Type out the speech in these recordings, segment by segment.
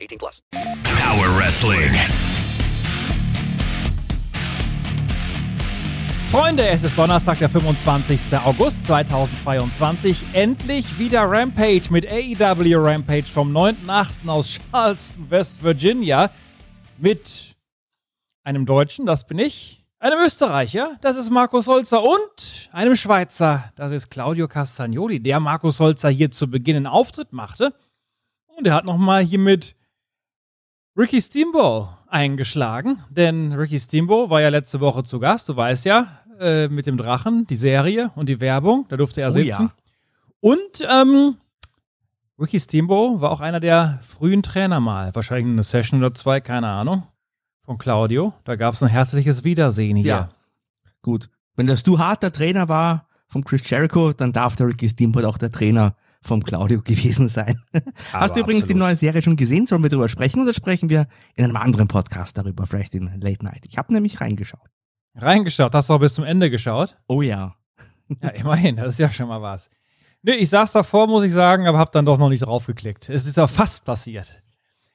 18 plus. Power Wrestling. Freunde, es ist Donnerstag, der 25. August 2022. Endlich wieder Rampage mit AEW Rampage vom 9.8. aus Charleston, West Virginia. Mit einem Deutschen, das bin ich, einem Österreicher, das ist Markus Holzer und einem Schweizer, das ist Claudio Castagnoli, der Markus Holzer hier zu Beginn einen Auftritt machte. Und er hat nochmal hier mit Ricky Steamboat eingeschlagen, denn Ricky Steamboat war ja letzte Woche zu Gast, du weißt ja, äh, mit dem Drachen, die Serie und die Werbung, da durfte er Oh sitzen. ja. Und ähm, Ricky Steamboat war auch einer der frühen Trainer mal, wahrscheinlich eine Session oder zwei, keine Ahnung, von Claudio. Da gab es ein herzliches Wiedersehen hier. Ja. Gut. Wenn der Stu Hart der Trainer war vom Chris Jericho, dann darf der Ricky Steamboat auch der Trainer vom Claudio gewesen sein. Hast du übrigens absolut. die neue Serie schon gesehen? Sollen wir darüber sprechen oder sprechen wir in einem anderen Podcast darüber, vielleicht in Late Night? Ich habe nämlich reingeschaut. Reingeschaut, hast du auch bis zum Ende geschaut? Oh ja. Ja, immerhin, das ist ja schon mal was. Nee, ich saß davor, muss ich sagen, aber hab dann doch noch nicht draufgeklickt. Es ist ja fast passiert.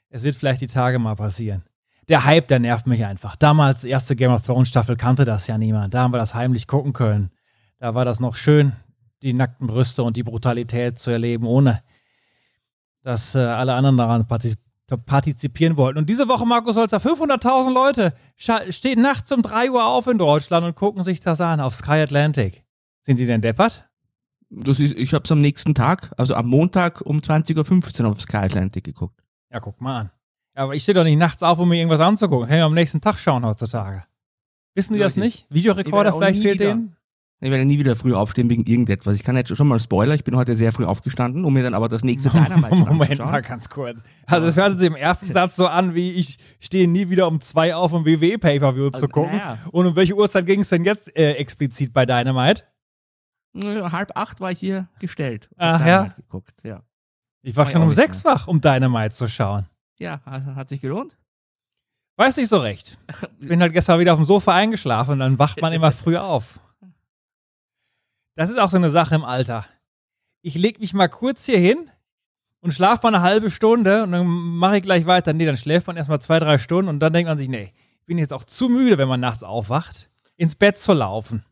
Es wird vielleicht die Tage mal passieren. Der Hype, der nervt mich einfach. Damals, erste Game of Thrones Staffel, kannte das ja niemand. Da haben wir das heimlich gucken können. Da war das noch schön, die nackten Brüste und die Brutalität zu erleben, ohne dass äh, alle anderen daran partizip partizipieren wollten. Und diese Woche, Markus Holzer, 500.000 Leute stehen nachts um 3 Uhr auf in Deutschland und gucken sich das an auf Sky Atlantic. Sind sie denn deppert? Das ist, ich habe es am nächsten Tag, also am Montag um 20.15 Uhr auf Sky Atlantic geguckt. Ja, guck mal an. Ja, aber ich stehe doch nicht nachts auf, um mir irgendwas anzugucken. Kann ich am nächsten Tag schauen heutzutage. Wissen die Ja, das ich- nicht? Videorekorder vielleicht fehlt denen? Ich werde nie wieder früh aufstehen wegen irgendetwas. Ich kann jetzt schon mal Spoiler, ich bin heute sehr früh aufgestanden, um mir dann aber das nächste Dynamite Moment anzuschauen. mal ganz kurz. Also es hört sich im ersten Satz so an, wie ich stehe nie wieder um zwei auf, um WWE Pay-Per-View zu Also, gucken. naja. Und um welche Uhrzeit ging es denn jetzt äh, explizit bei Dynamite? Halb acht war ich hier gestellt. Ach ja? Geguckt. ja. Ich war War schon ja um sechs wach, um Dynamite zu schauen. Ja, hat, hat sich gelohnt. Weiß nicht so recht. Ich bin halt gestern wieder auf dem Sofa eingeschlafen und dann wacht man immer früh auf. Das ist auch so eine Sache im Alter. Ich leg mich mal kurz hier hin und schlafe mal eine halbe Stunde und dann mache ich gleich weiter. Nee, dann schläft man erstmal zwei, drei Stunden und dann denkt man sich, nee, ich bin jetzt auch zu müde, wenn man nachts aufwacht, ins Bett zu laufen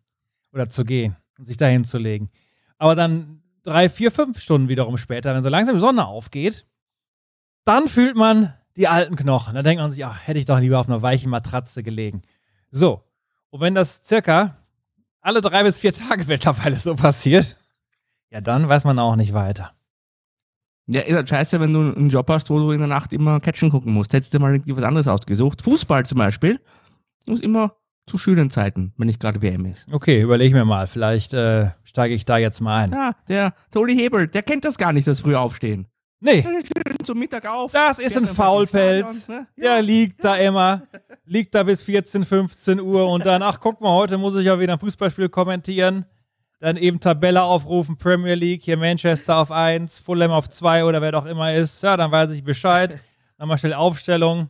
oder zu gehen und sich dahin zu legen. Aber dann drei, vier, fünf Stunden wiederum später, wenn so langsam die Sonne aufgeht, dann fühlt man die alten Knochen. Dann denkt man sich, ach, hätte ich doch lieber auf einer weichen Matratze gelegen. So. Und wenn das circa alle drei bis vier Tage mittlerweile so passiert, ja, dann weiß man auch nicht weiter. Ja, ist halt scheiße, wenn du einen Job hast, wo du in der Nacht immer Catchen gucken musst. Hättest du mal irgendwie was anderes ausgesucht. Fußball zum Beispiel. Muss immer zu schönen Zeiten, wenn nicht gerade WM ist. Okay, überlege mir mal. Vielleicht äh, steige ich da jetzt mal ein. Ja, der Tony Hebel, der kennt das gar nicht, das früh aufstehen. Nee, zum Mittag auf. das ist ein Faulpelz. Ne? Der liegt da immer. Liegt da bis 14, 15 Uhr und dann, ach guck mal, heute muss ich ja wieder ein Fußballspiel kommentieren. Dann eben Tabelle aufrufen, Premier League, hier Manchester auf 1, Fulham auf 2 oder wer doch immer ist. Ja, dann weiß ich Bescheid. Dann mal schnell Aufstellung,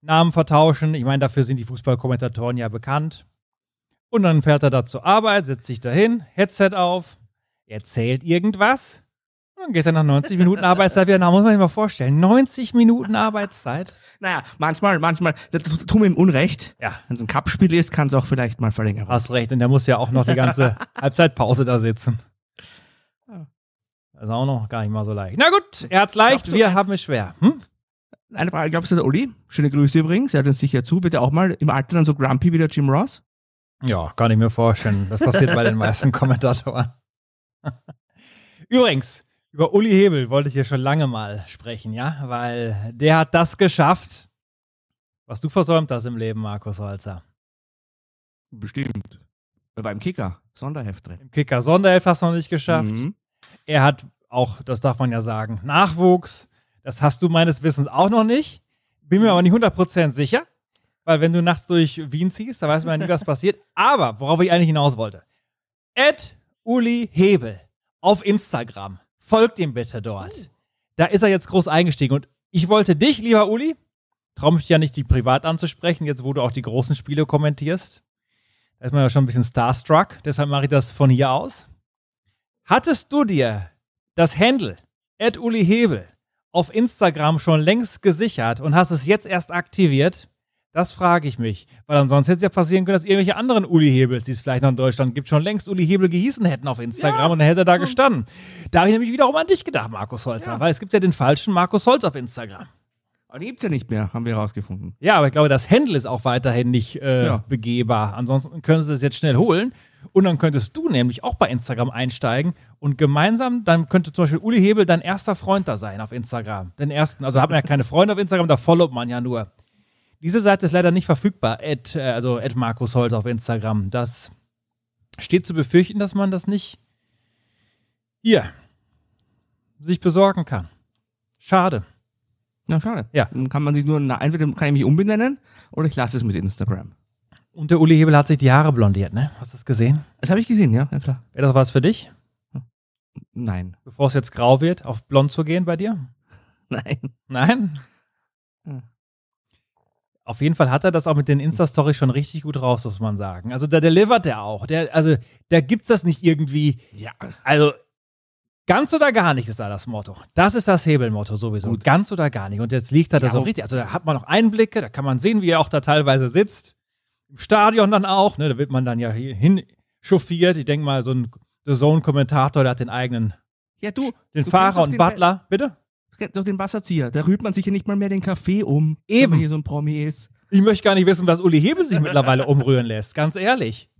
Namen vertauschen. Ich meine, dafür sind die Fußballkommentatoren ja bekannt. Und dann fährt er da zur Arbeit, setzt sich dahin, Headset auf, erzählt irgendwas. Dann geht er nach 90 Minuten Arbeitszeit wieder nach. Muss man sich mal vorstellen. 90 Minuten Arbeitszeit. Naja, manchmal, manchmal, das tut mir im Unrecht. Ja. Wenn es ein Cup-Spiel ist, kann es auch vielleicht mal verlängern. Hast recht. Und der muss ja auch noch die ganze Halbzeitpause da sitzen. Das ist auch noch gar nicht mal so leicht. Na gut, er hat's leicht, wir haben es schwer. Hm? Eine Frage, glaubst du, der Uli? Schöne Grüße übrigens. Er hört uns sicher zu. Wird er auch mal im Alter dann so grumpy wie der Jim Ross? Ja, kann ich mir vorstellen. Das passiert bei den meisten Kommentatoren. Übrigens, über Uli Hebel wollte ich hier schon lange mal sprechen, ja? Weil der hat das geschafft, was du versäumt hast im Leben, Markus Holzer. Bestimmt. Er war im Kicker. Sonderheft drin. Im Kicker Sonderelf hast du noch nicht geschafft. Mhm. Er hat auch, das darf man ja sagen, Nachwuchs. Das hast du meines Wissens auch noch nicht. Bin mir aber nicht 100% sicher, weil wenn du nachts durch Wien ziehst, da weiß man ja nie, was passiert. Aber worauf ich eigentlich hinaus wollte. Ed Uli Hebel auf Instagram. Folgt ihm bitte dort. Da ist er jetzt groß eingestiegen. Und ich wollte dich, lieber Uli, traue mich ja nicht, die privat anzusprechen, jetzt wo du auch die großen Spiele kommentierst. Da ist man ja schon ein bisschen starstruck, deshalb mache ich das von hier aus. Hattest du dir das Handle Ed Uli Hebel auf Instagram schon längst gesichert und hast es jetzt erst aktiviert? Das frage ich mich. Weil ansonsten hätte es ja passieren können, dass irgendwelche anderen Uli Hebels, die es vielleicht noch in Deutschland gibt, schon längst Uli Hebel gehießen hätten auf Instagram und dann hätte er da gestanden. Da habe ich nämlich wiederum an dich gedacht, Markus Holzer, weil es gibt ja den falschen Markus Holz auf Instagram. Aber den gibt's ja nicht mehr, haben wir herausgefunden. Ja, aber ich glaube, das Handle ist auch weiterhin nicht äh, Ja. begehbar. Ansonsten können sie es jetzt schnell holen. Und dann könntest du nämlich auch bei Instagram einsteigen und gemeinsam, dann könnte zum Beispiel Uli Hebel dein erster Freund da sein auf Instagram. Den ersten. Also hat man ja keine Freunde auf Instagram, da followt man ja nur. Diese Seite ist leider nicht verfügbar. Ed, äh, also Ed Markus Holz auf Instagram. Das steht zu befürchten, dass man das nicht hier sich besorgen kann. Schade. Na, schade. Ja. Dann kann man sich nur, na, entweder kann ich mich umbenennen oder ich lasse es mit Instagram. Und der Uli Hebel hat sich die Haare blondiert, ne? Hast du das gesehen? Das habe ich gesehen, ja, ja klar. Wäre das was für dich? Nein. Bevor es jetzt grau wird, auf blond zu gehen bei dir? Nein. Nein? Auf jeden Fall hat er das auch mit den Insta-Stories schon richtig gut raus, muss man sagen. Also da delivert der auch. Der, also da gibt's das nicht irgendwie. Ja. Also ganz oder gar nicht ist da das Motto. Das ist das Hebelmotto sowieso. Gut. Ganz oder gar nicht. Und jetzt liegt er da Ja, so richtig. Also da hat man noch Einblicke, da kann man sehen, wie er auch da teilweise sitzt. Im Stadion dann auch. Ne, da wird man dann ja hier hinchauffiert. Ich denke mal, so ein The Zone-Kommentator, der hat den eigenen, Ja, du. den du Fahrer und den Butler. Bitte? Du kennst doch den Wasserzieher. Da rührt man sich ja nicht mal mehr den Kaffee um, Eben. wenn man hier so ein Promi ist. Ich möchte gar nicht wissen, was Uli Hebel sich mittlerweile umrühren lässt, ganz ehrlich.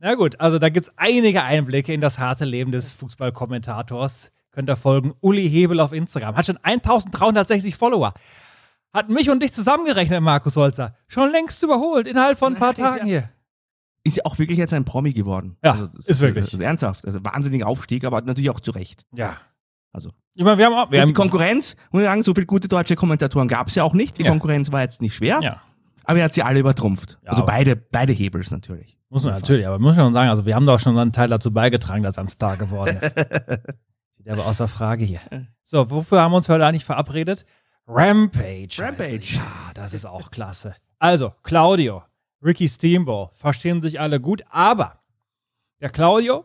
Na gut, also da gibt es einige Einblicke in das harte Leben des Fußballkommentators. Könnt ihr folgen. Uli Hebel auf Instagram. Hat schon 1360 Follower. Hat mich und dich zusammengerechnet, Markus Holzer. Schon längst überholt, innerhalb von ein paar ist ja- Tagen hier. Ist ja auch wirklich jetzt ein Promi geworden. Ja, Also, das ist wirklich. Das ist ernsthaft. Also wahnsinniger Aufstieg, aber natürlich auch zu Recht. Ja. Also. Ich meine, wir haben auch. Wir haben die Konkurrenz, muss ich sagen, so viele gute deutsche Kommentatoren gab es ja auch nicht. Die Ja. Konkurrenz war jetzt nicht schwer, Ja, aber er hat sie alle übertrumpft. Ja, also beide, beide Hebels natürlich. muss man natürlich, aber muss schon sagen, also wir haben doch schon einen Teil dazu beigetragen, dass er ein Star geworden ist. Steht aber außer Frage hier. So, wofür haben wir uns heute eigentlich verabredet? Rampage. Rampage. Ja, das ist auch klasse. Also, Claudio, Ricky Steamboat, verstehen sich alle gut, aber der Claudio,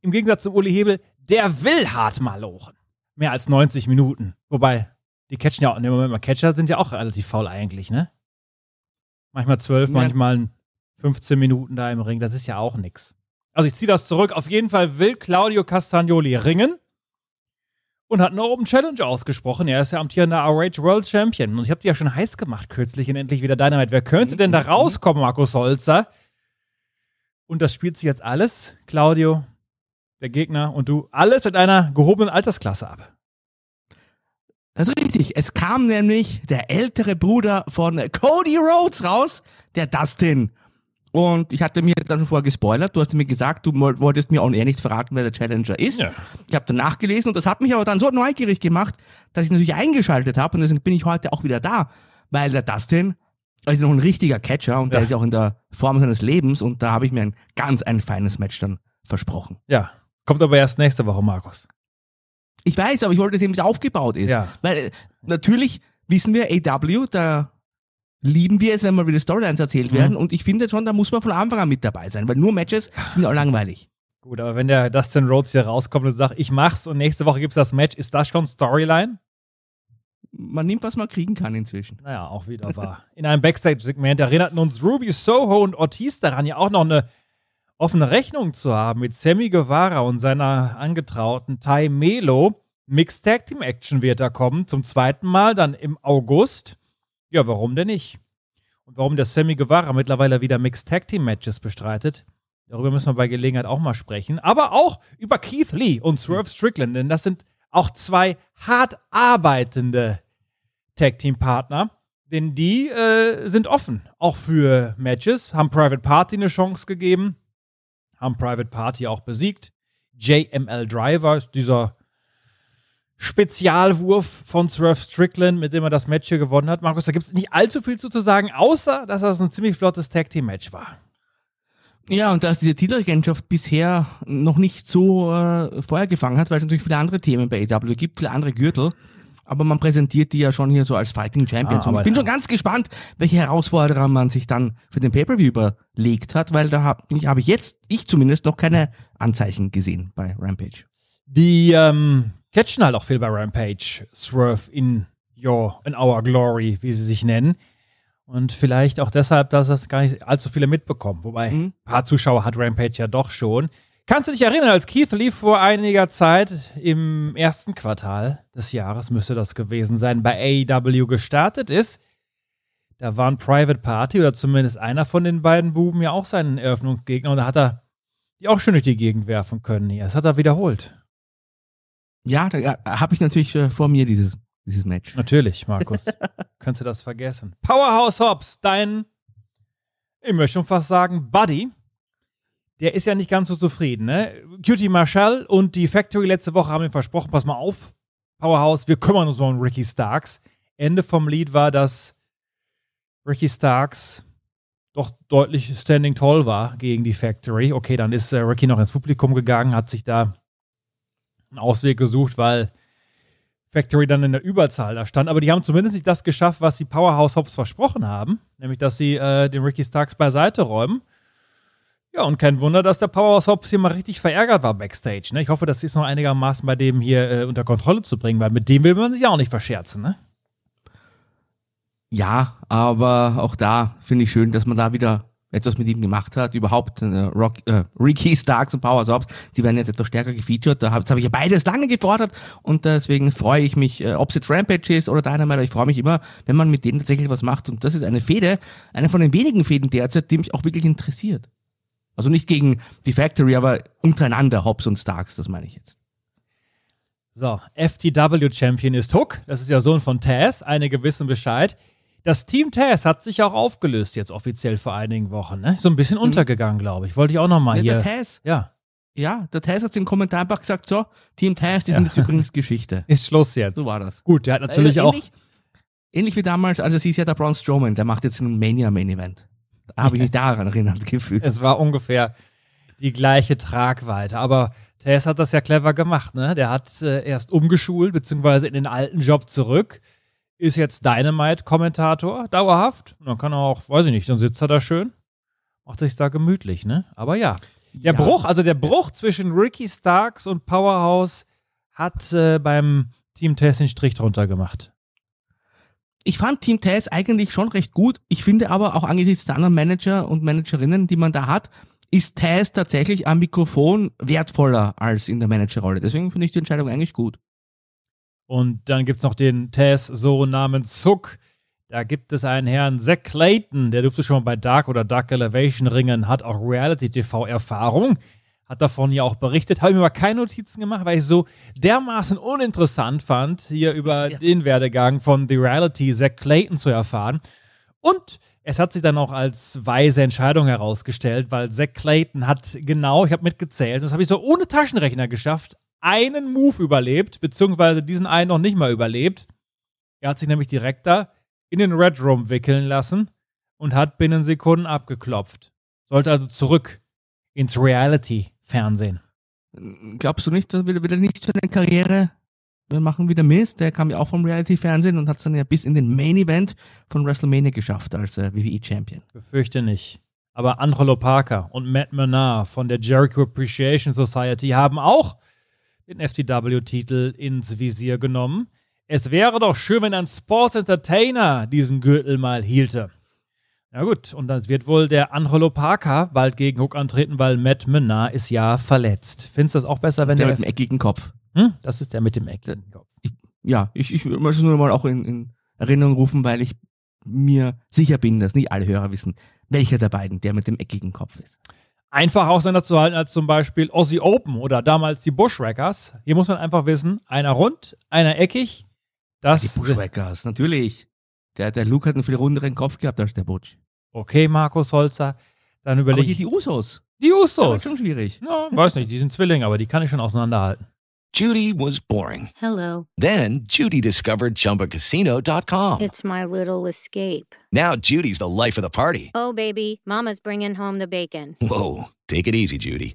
im Gegensatz zum Uli Hebel, der will hart malochen. Mehr als 90 Minuten. Wobei, die Catchen ja auch, ne, Moment mal, Catcher sind ja auch relativ faul eigentlich, ne? Manchmal 12, Ja. manchmal 15 Minuten da im Ring, das ist ja auch nix. Also ich ziehe das zurück. Auf jeden Fall will Claudio Castagnoli ringen und hat eine Open Challenge ausgesprochen. Er ist ja amtierender RH World Champion. Und ich habe die ja schon heiß gemacht kürzlich in Endlich wieder Dynamite. Wer könnte denn da rauskommen, Markus Holzer? Und das spielt sich jetzt alles, Claudio, der Gegner und du, alles in einer gehobenen Altersklasse ab. Das ist richtig. Es kam nämlich der ältere Bruder von Cody Rhodes raus, der Dustin. Und ich hatte mir dann schon vorher gespoilert. Du hast mir gesagt, du woll- wolltest mir auch eher nichts verraten, wer der Challenger ist. Ja. Ich habe dann nachgelesen und das hat mich aber dann so neugierig gemacht, dass ich natürlich eingeschaltet habe und deswegen bin ich heute auch wieder da, weil der Dustin ist noch ein richtiger Catcher und der Ja. ist ja auch in der Form seines Lebens und da habe ich mir ein ganz ein feines Match dann versprochen. Ja, kommt aber erst nächste Woche, Markus. Ich weiß, aber ich wollte sehen, wie es aufgebaut ist. Ja. Weil äh, natürlich wissen wir, AW, da lieben wir es, wenn mal wieder Storylines erzählt Mhm. werden. Und ich finde schon, da muss man von Anfang an mit dabei sein, weil nur Matches sind ja auch langweilig. Gut, aber wenn der Dustin Rhodes hier rauskommt und sagt, ich mach's und nächste Woche gibt's das Match, ist das schon Storyline? Man nimmt, was man kriegen kann inzwischen. Naja, auch wieder wahr. In einem Backstage-Segment erinnerten uns Ruby Soho und Ortiz daran, ja auch noch eine offene Rechnung zu haben mit Sammy Guevara und seiner angetrauten Tai Melo. Mixed Tag Team Action wird da kommen, zum zweiten Mal, dann im August. Ja, warum denn nicht? Und warum der Sammy Guevara mittlerweile wieder Mixed Tag Team Matches bestreitet, darüber müssen wir bei Gelegenheit auch mal sprechen. Aber auch über Keith Lee und Swerve Strickland, denn das sind auch zwei hart arbeitende Tag Team Partner. Denn die äh, sind offen, auch für Matches, haben Private Party eine Chance gegeben, haben Private Party auch besiegt. JML Driver ist dieser Spezialwurf von Swerve Strickland, mit dem er das Match hier gewonnen hat. Markus, da gibt es nicht allzu viel zu, sagen, außer dass das ein ziemlich flottes Tag Team Match war. Ja, und dass diese Titelregentschaft bisher noch nicht so äh, Feuer gefangen hat, weil es natürlich viele andere Themen bei AW gibt, viele andere Gürtel. Aber man präsentiert die ja schon hier so als Fighting Champions. Ah, und ich bin schon ganz gespannt, welche Herausforderer man sich dann für den Pay-Per-View überlegt hat, weil da habe ich, hab ich jetzt, ich zumindest, noch keine Anzeichen gesehen bei Rampage. Die ähm, catchen halt auch viel bei Rampage. Swerve in your, in our glory, wie sie sich nennen. Und vielleicht auch deshalb, dass das gar nicht allzu viele mitbekommen. Wobei, Mhm. ein paar Zuschauer hat Rampage ja doch schon. Kannst du dich erinnern, als Keith Lee vor einiger Zeit im ersten Quartal des Jahres, müsste das gewesen sein, bei AEW gestartet ist? Da waren Private Party oder zumindest einer von den beiden Buben ja auch seinen Eröffnungsgegner und da hat er die auch schön durch die Gegend werfen können hier. Das hat er wiederholt. Ja, da habe ich natürlich äh, vor mir dieses, dieses Match. Natürlich, Markus. Kannst du das vergessen? Powerhouse Hobbs, dein, ich möchte schon fast sagen, Buddy, der ist ja nicht ganz so zufrieden, ne? Cutie Marshall und die Factory letzte Woche haben ihm versprochen, pass mal auf, Powerhouse, wir kümmern uns um Ricky Starks. Ende vom Lied war, dass Ricky Starks doch deutlich standing tall war gegen die Factory. Okay, dann ist äh, Ricky noch ins Publikum gegangen, hat sich da einen Ausweg gesucht, weil Factory dann in der Überzahl da stand. Aber die haben zumindest nicht das geschafft, was die Powerhouse Hobbs versprochen haben, nämlich dass sie äh, den Ricky Starks beiseite räumen. Ja, und kein Wunder, dass der Powerhouse Hobbs hier mal richtig verärgert war backstage. Ne? Ich hoffe, das ist noch einigermaßen bei dem hier äh, unter Kontrolle zu bringen, weil mit dem will man sich ja auch nicht verscherzen, ne? Ja, aber auch da finde ich schön, dass man da wieder etwas mit ihm gemacht hat. Überhaupt äh, Rock, äh, Ricky Starks und Power Hobbs, die werden jetzt etwas stärker gefeatured. Da hab, habe ich ja beides lange gefordert und deswegen freue ich mich, äh, ob es jetzt Rampage ist oder Dynamite, ich freue mich immer, wenn man mit denen tatsächlich was macht. Und das ist eine Fehde, eine von den wenigen Fäden derzeit, die mich auch wirklich interessiert. Also nicht gegen die Factory, aber untereinander Hobbs und Starks, das meine ich jetzt. So, FTW-Champion ist Hook. Das ist ja Sohn von Taz. Einige wissen Bescheid. Das Team Taz hat sich auch aufgelöst jetzt offiziell vor einigen Wochen. Ne? So ein bisschen untergegangen, glaube ich. Wollte ich auch noch mal Ja, hier. der Taz, Ja, ja, der Taz hat im Kommentar einfach gesagt, so, Team Taz, die sind jetzt übrigens Geschichte. ist Schluss jetzt. So war das. Gut, der hat natürlich Äh, auch. ähnlich, ähnlich wie damals, also es hieß ja der Braun Strowman, der macht jetzt einen Mania Main Event. Da habe ich mich daran erinnert gefühlt. Es war ungefähr die gleiche Tragweite. Aber Tess hat das ja clever gemacht, ne? Der hat äh, erst umgeschult, beziehungsweise in den alten Job zurück. Ist jetzt Dynamite-Kommentator, dauerhaft. Und dann kann er auch, weiß ich nicht, dann sitzt er da schön, macht sich da gemütlich, ne? Aber ja. Der Ja. Bruch, also der Bruch zwischen Ricky Starks und Powerhouse hat äh, beim Team Tess den Strich drunter gemacht. Ich fand Team Taz eigentlich schon recht gut. Ich finde aber auch angesichts der anderen Manager und Managerinnen, die man da hat, ist Taz tatsächlich am Mikrofon wertvoller als in der Managerrolle. Deswegen finde ich die Entscheidung eigentlich gut. Und dann gibt es noch den Tess-Sohn namens Zuck. Da gibt es einen Herrn Zack Clayton, der durfte schon mal bei Dark oder Dark Elevation ringen, hat auch Reality-TV-Erfahrung, hat davon ja auch berichtet, habe mir aber keine Notizen gemacht, weil ich so dermaßen uninteressant fand, hier über Ja. den Werdegang von The Reality Zack Clayton zu erfahren. Und es hat sich dann auch als weise Entscheidung herausgestellt, weil Zack Clayton hat genau, ich habe mitgezählt, das habe ich so ohne Taschenrechner geschafft, einen Move überlebt, beziehungsweise diesen einen noch nicht mal überlebt. Er hat sich nämlich direkt da in den Red Room wickeln lassen und hat binnen Sekunden abgeklopft. Sollte also zurück ins Reality-Fernsehen. Glaubst du nicht, dass wir wieder nicht für eine Karriere wir machen wieder Mist? Der kam ja auch vom Reality-Fernsehen und hat es dann ja bis in den Main-Event von WrestleMania geschafft als äh, WWE-Champion. Befürchte nicht. Aber Angelo Parker und Matt Menard von der Jericho Appreciation Society haben auch den FTW-Titel ins Visier genommen. Es wäre doch schön, wenn ein Sports Entertainer diesen Gürtel mal hielte. Na gut, und dann wird wohl der Angelo Parker bald gegen Hook antreten, weil Matt Menard ist ja verletzt. Findest du das auch besser, wenn der der. mit dem eckigen Kopf. Hm? Das ist der mit dem eckigen Kopf. Ja, ich, ich möchte es nur mal auch in, in Erinnerung rufen, weil ich mir sicher bin, dass nicht alle Hörer wissen, welcher der beiden der mit dem eckigen Kopf ist. Einfach auseinanderzuhalten als zum Beispiel Aussie Open oder damals die Bushwhackers. Hier muss man einfach wissen, einer rund, einer eckig. Das Die Bushwhackers, natürlich. Der, der Luke hat einen viel runderen Kopf gehabt als der Butch. Okay, Markus Holzer. Dann überlege ich. die Usos. Die Das war Usos. schon schwierig. Ja, weiß nicht, die sind Zwillinge, aber die kann ich schon auseinanderhalten. Judy was boring. Hello. Then Judy discovered ChumbaCasino.com. It's my little escape. Now Judy's the life of the party. Oh, baby, Mama's bringing home the bacon. Whoa, take it easy, Judy.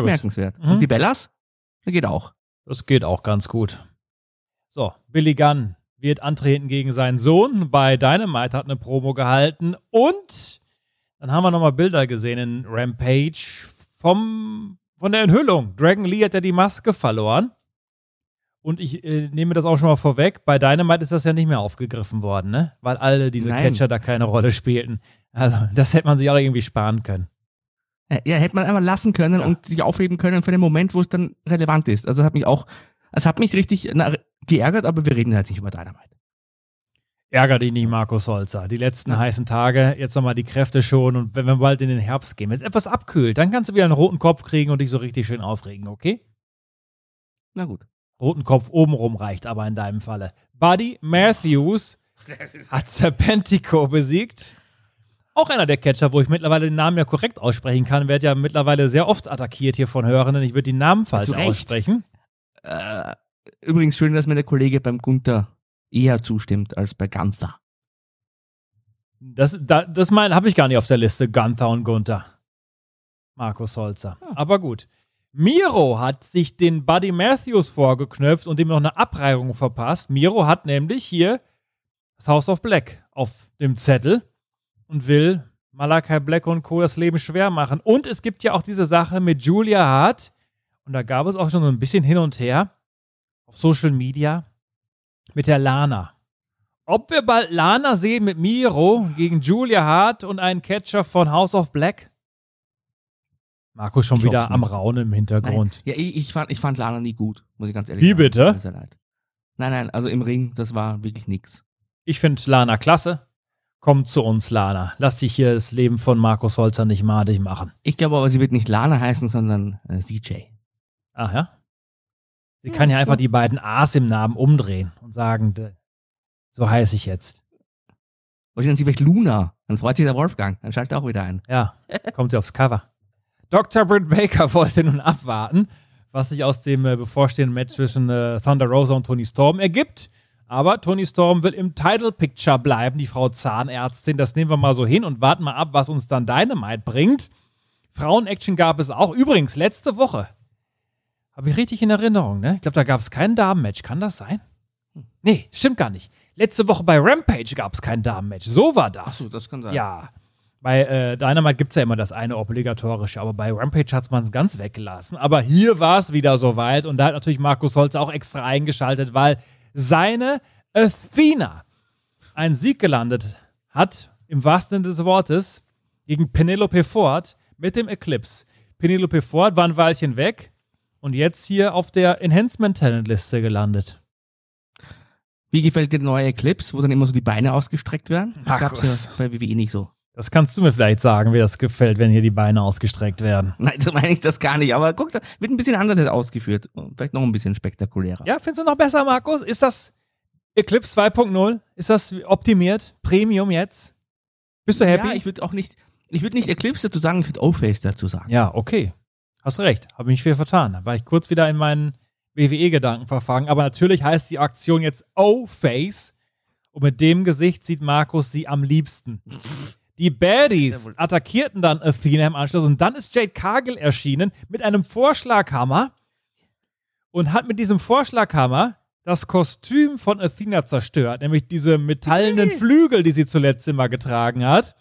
Merkenswert. Mhm. Und die Bellas? Das geht auch. Das geht auch ganz gut. So, Billy Gunn wird antreten gegen seinen Sohn. Bei Dynamite hat eine Promo gehalten. Und dann haben wir nochmal Bilder gesehen in Rampage vom, von der Enthüllung. Dragon Lee hat ja die Maske verloren. Und ich äh, nehme das auch schon mal vorweg. Bei Dynamite ist das ja nicht mehr aufgegriffen worden, ne? Weil alle diese Nein. Catcher da keine Rolle spielten. Also, das hätte man sich auch irgendwie sparen können. Ja, ja, hätte man einfach lassen können und sich aufheben können für den Moment, wo es dann relevant ist. Also das hat mich auch, es hat mich richtig na, geärgert, aber wir reden halt nicht über Dynamite. Ärger dich nicht, Markus Holzer. Die letzten heißen Tage, jetzt nochmal die Kräfte schon und wenn wir bald in den Herbst gehen, wenn es etwas abkühlt, dann kannst du wieder einen roten Kopf kriegen und dich so richtig schön aufregen, okay? Na gut. Roten Kopf obenrum reicht aber in deinem Falle. Buddy Matthews hat Serpentico besiegt. Auch einer der Catcher, wo ich mittlerweile den Namen ja korrekt aussprechen kann, wird ja mittlerweile sehr oft attackiert hier von Hörenden. Ich würde die Namen falsch aussprechen. Äh, übrigens schön, dass mir der Kollege beim Gunther eher zustimmt als bei Gunther. Das, da, das mein, habe ich gar nicht auf der Liste, Gunther und Gunther. Markus Holzer. Aber gut. Miro hat sich den Buddy Matthews vorgeknöpft und ihm noch eine Abreibung verpasst. Miro hat nämlich hier das House of Black auf dem Zettel und will Malakai Black und Co. das Leben schwer machen. Und es gibt ja auch diese Sache mit Julia Hart. Und da gab es auch schon so ein bisschen hin und her auf Social Media mit der Lana. Ob wir bald Lana sehen mit Miro gegen Julia Hart und einen Catcher von House of Black? Markus schon Ich wieder am. Raunen im Nein. Hintergrund. Ja, ich, ich, fand, ich fand Lana nie gut, muss ich ganz ehrlich Wie sagen. bitte? Sehr leid. Nein, nein, also im Ring, das war wirklich nix. Ich finde Lana klasse. Komm zu uns, Lana. Lass dich hier das Leben von Markus Holzer nicht madig machen. Ich glaube aber, sie wird nicht Lana heißen, sondern äh, CJ. Ach ja? Sie kann ja einfach die beiden A's im Namen umdrehen und sagen, so heiße ich jetzt. Oder nennen sie vielleicht Luna. Dann freut sich der Wolfgang. Dann schaltet er auch wieder ein. Ja, kommt sie aufs Cover. Dr. Britt Baker wollte nun abwarten, was sich aus dem äh, bevorstehenden Match zwischen äh, Thunder Rosa und Tony Storm ergibt. Aber Tony Storm will im Title Picture bleiben, die Frau Zahnärztin. Das nehmen wir mal so hin und warten mal ab, was uns dann Dynamite bringt. Frauen-Action gab es auch. Übrigens, letzte Woche. Habe ich richtig in Erinnerung, ne? Ich glaube, da gab es kein Damenmatch. Kann das sein? Nee, stimmt gar nicht. Letzte Woche bei Rampage gab es kein Damenmatch. So war das. Achso, das kann sein. Ja. Bei äh, Dynamite gibt es ja immer das eine obligatorische, aber bei Rampage hat man es ganz weggelassen. Aber hier war es wieder soweit und da hat natürlich Markus Holz auch extra eingeschaltet, weil seine Athena einen Sieg gelandet hat, im wahrsten Sinne des Wortes. gegen Penelope Ford mit dem Eclipse. Penelope Ford war ein Weilchen weg und jetzt hier auf der Enhancement Talent Liste gelandet. Wie gefällt dir der neue Eclipse, wo dann immer so die Beine ausgestreckt werden? Das Markus. gab's ja bei WWE nicht so. Das kannst du mir vielleicht sagen, wie das gefällt, wenn hier die Beine ausgestreckt werden. Nein, das meine ich das gar nicht. Aber guck, da wird ein bisschen anders ausgeführt. Vielleicht noch ein bisschen spektakulärer. Ja, findest du noch besser, Markus? Ist das Eclipse 2.0? Ist das optimiert? Premium jetzt? Bist du happy? Ja, ich würde auch nicht, ich würde nicht Eclipse dazu sagen, ich würde O-Face dazu sagen. Ja, okay. Hast recht. Habe mich viel vertan. Da war ich kurz wieder in meinen WWE-Gedanken verfangen. Aber natürlich heißt die Aktion jetzt O-Face. Und mit dem Gesicht sieht Markus sie am liebsten. Die Baddies attackierten dann Athena im Anschluss und dann ist Jade Cargill erschienen mit einem Vorschlaghammer und hat mit diesem Vorschlaghammer das Kostüm von Athena zerstört, nämlich diese metallenen Flügel, die sie zuletzt immer getragen hat,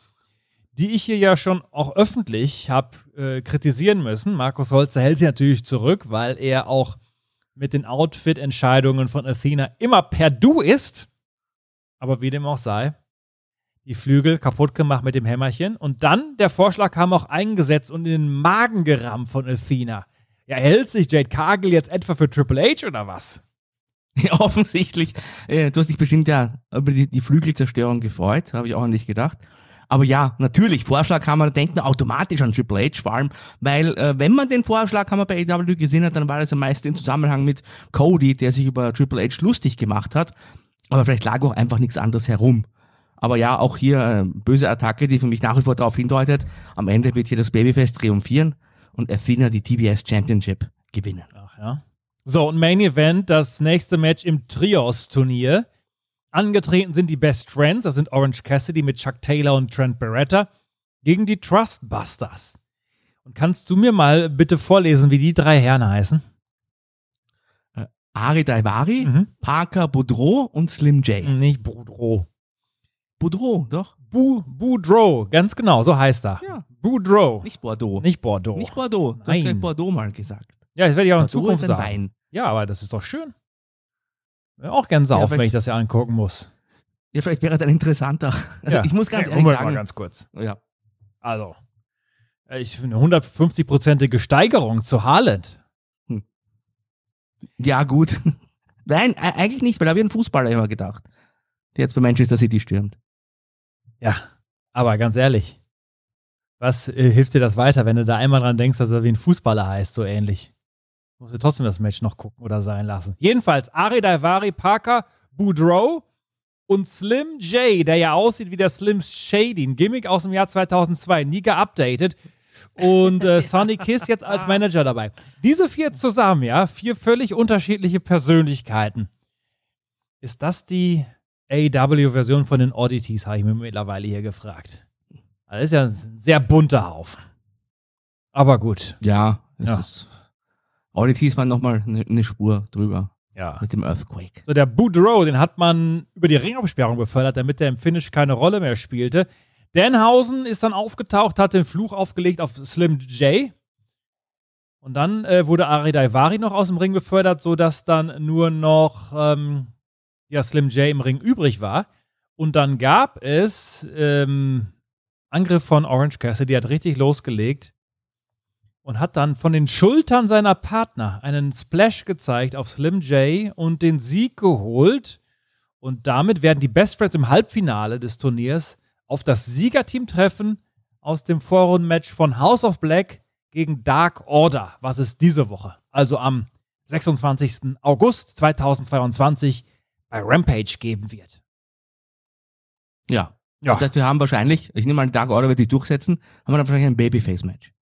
die ich hier ja schon auch öffentlich habe äh, kritisieren müssen. Markus Holzer hält sie natürlich zurück, weil er auch mit den Outfit-Entscheidungen von Athena immer per Du ist. Aber wie dem auch sei, die Flügel kaputt gemacht mit dem Hämmerchen. Und dann der Vorschlag kam auch eingesetzt und in den Magen gerammt von Athena. Ja, hält sich Jade Cargill jetzt etwa für Triple H oder was? Offensichtlich. Äh, du hast dich bestimmt ja über die, Flügelzerstörung gefreut, habe ich auch nicht gedacht. Aber ja, natürlich, Vorschlaghammer, denkt man automatisch an Triple H vor allem, weil äh, wenn man den Vorschlaghammer bei AW gesehen hat, dann war das ja meist im Zusammenhang mit Cody, der sich über Triple H lustig gemacht hat. Aber vielleicht lag auch einfach nichts anderes herum. Aber ja, auch hier äh, böse Attacke, die für mich nach wie vor darauf hindeutet, am Ende wird hier das Babyface triumphieren und Athena die TBS Championship gewinnen. Ach ja. So, und Main Event, das nächste Match im Trios-Turnier. Angetreten sind die Best Friends, das sind Orange Cassidy mit Chuck Taylor und Trent Beretta, gegen die Trustbusters. Und kannst du mir mal bitte vorlesen, wie die drei Herren heißen? Äh, Ari Daivari, Mhm. Parker Boudreau und Slim J. Nicht Boudreau. Boudreau, doch. Bu Boudreau, ganz genau, so heißt er. Ja. Boudreau. Nicht Bordeaux. Nicht Bordeaux. Nicht Bordeaux. Du hast Nein. vielleicht Bordeaux mal gesagt. Ja, das werde ich auch in Bordeaux Zukunft ein sagen. Wein. Ja, aber das ist doch schön. Ja, auch gern saufen, vielleicht- wenn ich das ja angucken muss. Ja, vielleicht wäre dann interessanter. Also ja. ich muss ganz ja, ehrlich Moment mal sagen. ganz kurz. Ja. Also, ich finde eine 150-prozentige Steigerung zu Haaland. Ja, gut. Nein, e- eigentlich nicht, weil da habe ich an Fußballer immer gedacht, der jetzt bei Manchester City stürmt. Ja, aber ganz ehrlich, was äh, hilft dir das weiter, wenn du da einmal dran denkst, dass er wie ein Fußballer heißt, so ähnlich? Muss wir trotzdem das Match noch gucken oder sein lassen. Jedenfalls, Ari Daivari, Parker, Boudreau und Slim J, der ja aussieht wie der Slim Shady, ein Gimmick aus dem Jahr 2002, nie geupdatet. Und äh, Sonny Kiss jetzt als Manager dabei. Diese vier zusammen, ja, vier völlig unterschiedliche Persönlichkeiten. Ist das die AW-Version von den Oddities, habe ich mir mittlerweile hier gefragt. Das ist ja ein sehr bunter Haufen. Aber gut. Ja, es Ja. ist. Oddities waren nochmal eine ne Spur drüber. Ja. Mit dem Earthquake. So, der Boudreau, den hat man über die Ringabsperrung befördert, damit der im Finish keine Rolle mehr spielte. Danhausen ist dann aufgetaucht, hat den Fluch aufgelegt auf Slim J. Und dann äh, wurde Ari Daivari noch aus dem Ring befördert, sodass dann nur noch ähm, ja, Slim J im Ring übrig war. Und dann gab es ähm, Angriff von Orange Cassidy, hat richtig losgelegt und hat dann von den Schultern seiner Partner einen Splash gezeigt auf Slim J und den Sieg geholt. Und damit werden die Best Friends im Halbfinale des Turniers auf das Siegerteam treffen aus dem Vorrundenmatch von House of Black gegen Dark Order, was es diese Woche, also am 26. August 2022 bei Rampage geben wird. Ja. Ja. Das heißt, wir haben wahrscheinlich, ich nehme mal, Dark Order wird sich durchsetzen, haben wir dann wahrscheinlich ein Babyface-Match.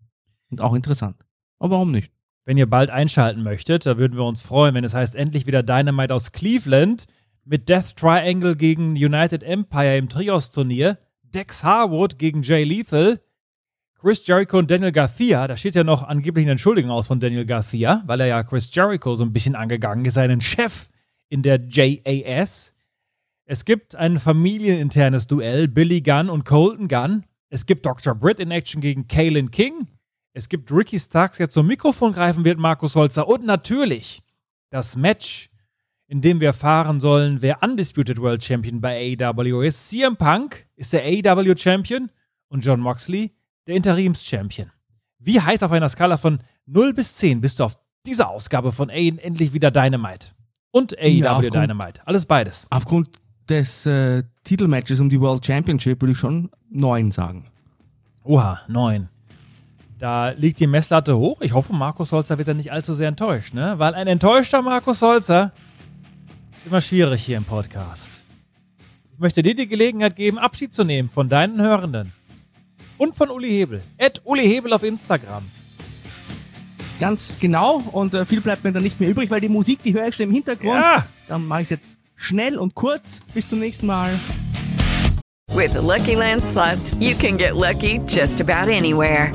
Und auch interessant. Aber warum nicht? Wenn ihr bald einschalten möchtet, da würden wir uns freuen, wenn es heißt, endlich wieder Dynamite aus Cleveland mit Death Triangle gegen United Empire im Trios-Turnier, Dex Harwood gegen Jay Lethal, Chris Jericho und Daniel Garcia. Da steht ja noch angeblich eine Entschuldigung aus von Daniel Garcia, weil er ja Chris Jericho so ein bisschen angegangen ist, seinen Chef in der JAS. Es gibt ein familieninternes Duell, Billy Gunn und Colton Gunn. Es gibt Dr. Britt in Action gegen Kalen King. Es gibt Ricky Starks, der zum Mikrofon greifen wird, Markus Holzer. Und natürlich das Match, in dem wir erfahren sollen, wer Undisputed World Champion bei AEW ist. CM Punk ist der AEW Champion Und John Moxley, der Interims-Champion. Wie heiß auf einer Skala von 0 bis 10 bist du auf dieser Ausgabe von AEW endlich wieder Dynamite? Und AEW Ja, aufgrund- Dynamite. Alles beides. Aufgrund des äh, Titelmatches um die World Championship würde ich schon neun sagen. Oha, 9. Da liegt die Messlatte hoch. Ich hoffe, Markus Holzer wird da nicht allzu sehr enttäuscht, ne? Weil ein enttäuschter Markus Holzer ist immer schwierig hier im Podcast. Ich möchte dir die Gelegenheit geben, Abschied zu nehmen von deinen Hörenden. Und von Uli Hebel. Ed Uli Hebel auf Instagram. Ganz genau. Und äh, viel bleibt mir dann nicht mehr übrig, weil die Musik, die höre ich schon im Hintergrund. Ja. Dann mache ich es jetzt schnell und kurz. Bis zum nächsten Mal. With the Lucky Land slots, you can get lucky just about anywhere.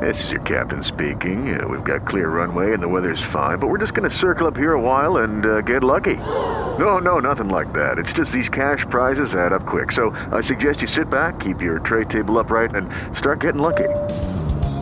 This is your captain speaking. Uh, we've got clear runway and the weather's fine, but we're just going to circle up here a while and uh, get lucky. No, no, nothing like that. It's just these cash prizes add up quick. So I suggest you sit back, keep your tray table upright, and start getting lucky.